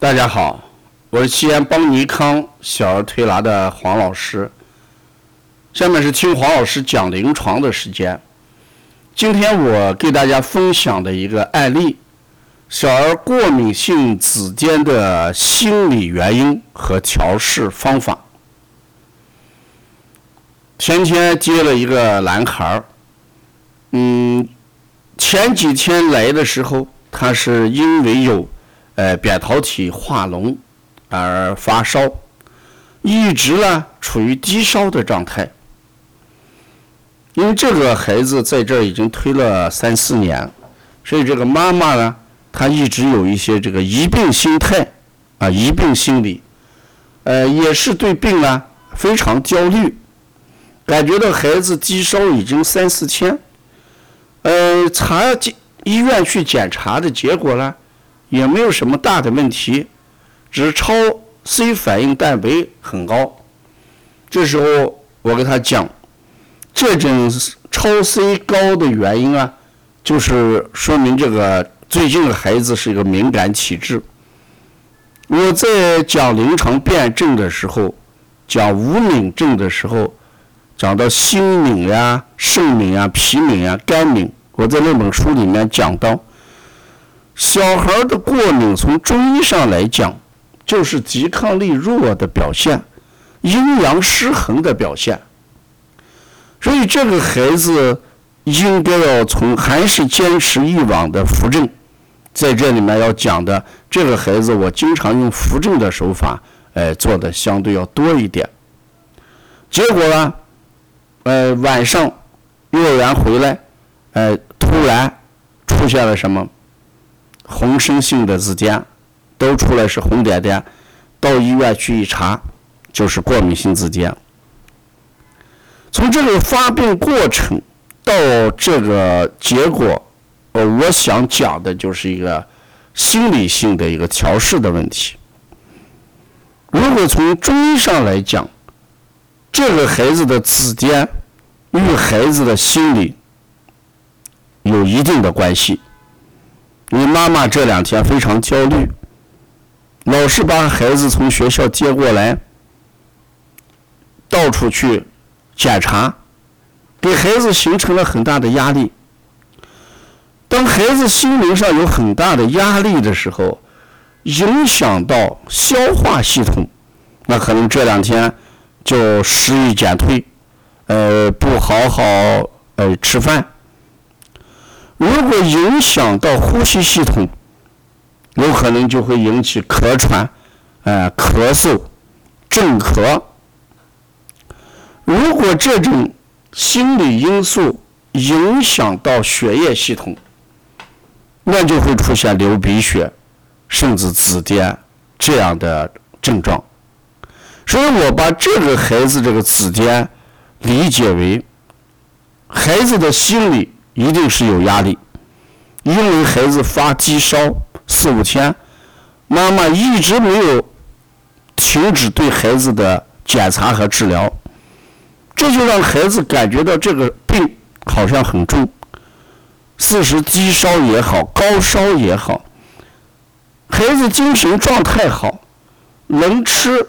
大家好，我是西安邦尼康小儿推拿的黄老师。下面是听黄老师讲临床的时间。今天我给大家分享的一个案例：小儿过敏性紫癜的心理原因和调试方法。前天接了一个男孩儿，嗯，前几天来的时候，他是因为有。呃，扁桃体化脓而发烧，一直呢处于低烧的状态。因为这个孩子在这儿已经推了三四年，所以这个妈妈呢，她一直有一些这个疑病心态啊，疑病心理，呃，也是对病呢非常焦虑，感觉到孩子低烧已经三四天，呃，查医院去检查的结果呢？也没有什么大的问题，只是超 C 反应蛋白很高。这时候我给他讲，这种超 C 高的原因啊，就是说明这个最近的孩子是一个敏感体质。我在讲临床辨证的时候，讲无敏症的时候，讲到心敏呀、肾敏啊、脾敏啊、肝敏，我在那本书里面讲到。小孩的过敏，从中医上来讲，就是抵抗力弱的表现，阴阳失衡的表现。所以这个孩子应该要从还是坚持以往的扶正，在这里面要讲的这个孩子，我经常用扶正的手法，哎，做的相对要多一点。结果呢，呃，晚上幼儿园回来，呃，突然出现了什么？红声性的紫癜，都出来是红点点，到医院去一查，就是过敏性紫癜。从这个发病过程到这个结果，呃，我想讲的就是一个心理性的一个调试的问题。如果从中医上来讲，这个孩子的紫癜与孩子的心理有一定的关系。你妈妈这两天非常焦虑，老是把孩子从学校接过来，到处去检查，给孩子形成了很大的压力。当孩子心灵上有很大的压力的时候，影响到消化系统，那可能这两天就食欲减退，呃，不好好呃吃饭。如果影响到呼吸系统，有可能就会引起咳喘，呃，咳嗽、镇咳。如果这种心理因素影响到血液系统，那就会出现流鼻血，甚至紫癜这样的症状。所以我把这个孩子这个紫癜理解为孩子的心理。一定是有压力，因为孩子发低烧四五天，妈妈一直没有停止对孩子的检查和治疗，这就让孩子感觉到这个病好像很重，四时低烧也好，高烧也好，孩子精神状态好，能吃，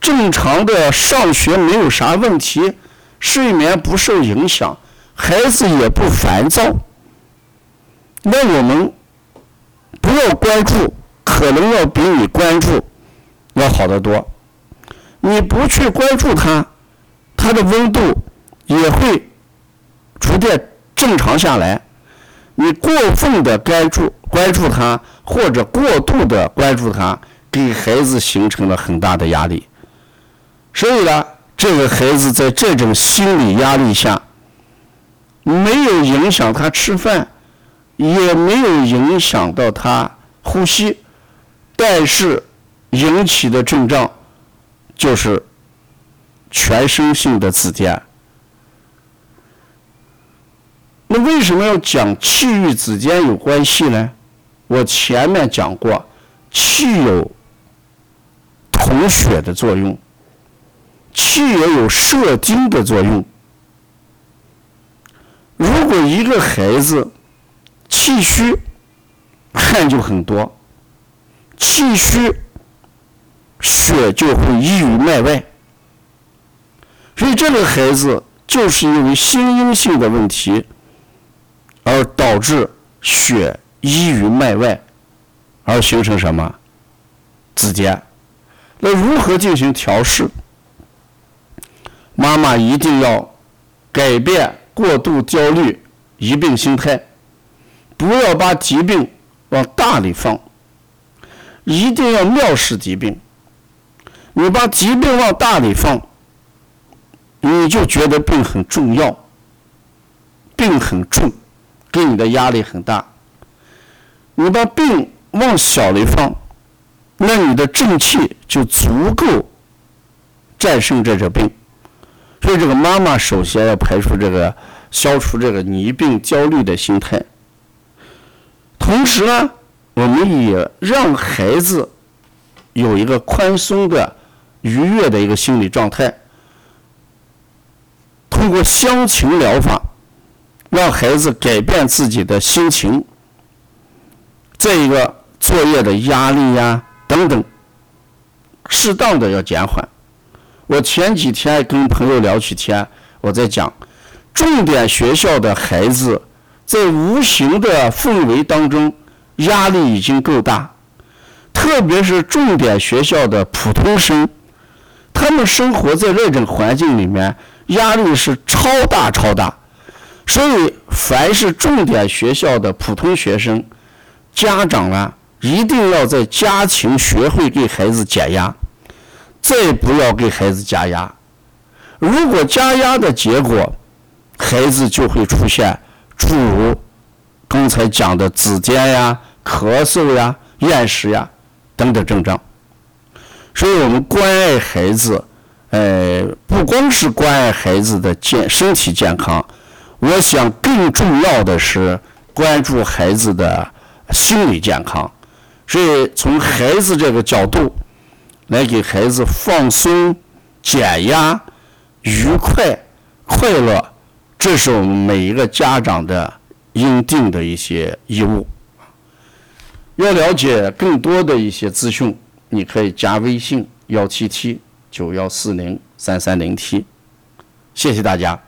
正常的上学没有啥问题，睡眠不受影响。孩子也不烦躁，那我们不要关注，可能要比你关注要好得多。你不去关注他，他的温度也会逐渐正常下来。你过分的关注关注他，或者过度的关注他，给孩子形成了很大的压力。所以呢，这个孩子在这种心理压力下。没有影响他吃饭，也没有影响到他呼吸，但是引起的症状就是全身性的紫癜。那为什么要讲气与紫癜有关系呢？我前面讲过，气有统血的作用，气也有摄精的作用。如果一个孩子气虚，汗就很多，气虚，血就会溢于脉外。所以这个孩子就是因为心阴性的问题，而导致血溢于脉外，而形成什么子痫？那如何进行调试？妈妈一定要改变过度焦虑、疑病心态，不要把疾病往大里放，一定要藐视疾病。你把疾病往大里放，你就觉得病很重要，病很重，给你的压力很大。你把病往小里放，那你的正气就足够战胜这个病。所以，这个妈妈首先要排除这个、消除这个疑病焦虑的心态。同时呢，我们也让孩子有一个宽松的、愉悦的一个心理状态。通过乡情疗法，让孩子改变自己的心情。再一个作业的压力呀等等，适当的要减缓。我前几天跟朋友聊起天，我在讲，重点学校的孩子在无形的氛围当中压力已经够大，特别是重点学校的普通生，他们生活在那种环境里面，压力是超大超大，所以凡是重点学校的普通学生，家长呢一定要在家庭学会给孩子减压。再不要给孩子加压，如果加压的结果，孩子就会出现诸如刚才讲的紫癜呀、咳嗽呀、厌食呀等等症状。所以我们关爱孩子，呃，不光是关爱孩子的健身体健康，我想更重要的是关注孩子的心理健康。所以从孩子这个角度。来给孩子放松、减压、愉快、快乐，这是我们每一个家长的应尽的一些义务。要了解更多的一些资讯，你可以加微信幺七七九幺四零三三零七，谢谢大家。